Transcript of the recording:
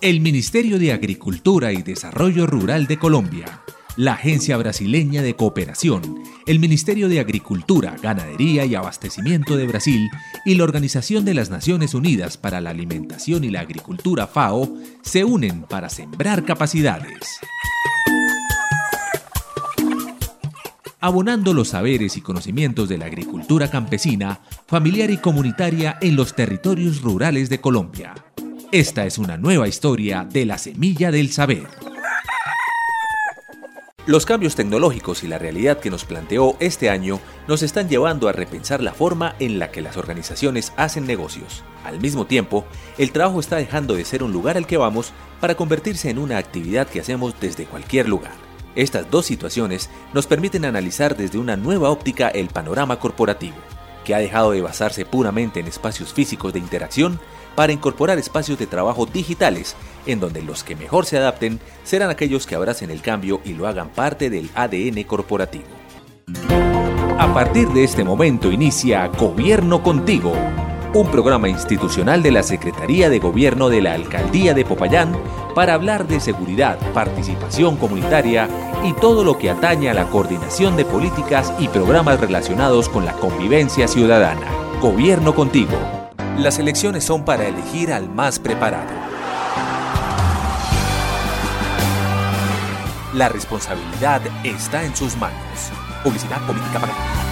El Ministerio de Agricultura y Desarrollo Rural de Colombia, la Agencia Brasileña de Cooperación, el Ministerio de Agricultura, Ganadería y Abastecimiento de Brasil y la Organización de las Naciones Unidas para la Alimentación y la Agricultura FAO se unen para sembrar capacidades. abonando los saberes y conocimientos de la agricultura campesina, familiar y comunitaria en los territorios rurales de Colombia. Esta es una nueva historia de la semilla del saber. Los cambios tecnológicos y la realidad que nos planteó este año nos están llevando a repensar la forma en la que las organizaciones hacen negocios. Al mismo tiempo, el trabajo está dejando de ser un lugar al que vamos para convertirse en una actividad que hacemos desde cualquier lugar. Estas dos situaciones nos permiten analizar desde una nueva óptica el panorama corporativo, que ha dejado de basarse puramente en espacios físicos de interacción para incorporar espacios de trabajo digitales, en donde los que mejor se adapten serán aquellos que abracen el cambio y lo hagan parte del ADN corporativo. A partir de este momento inicia Gobierno Contigo, un programa institucional de la Secretaría de Gobierno de la Alcaldía de Popayán para hablar de seguridad, participación comunitaria y todo lo que atañe a la coordinación de políticas y programas relacionados con la convivencia ciudadana. Gobierno Contigo las elecciones son para elegir al más preparado. La responsabilidad está en sus manos. Publicidad política pagada.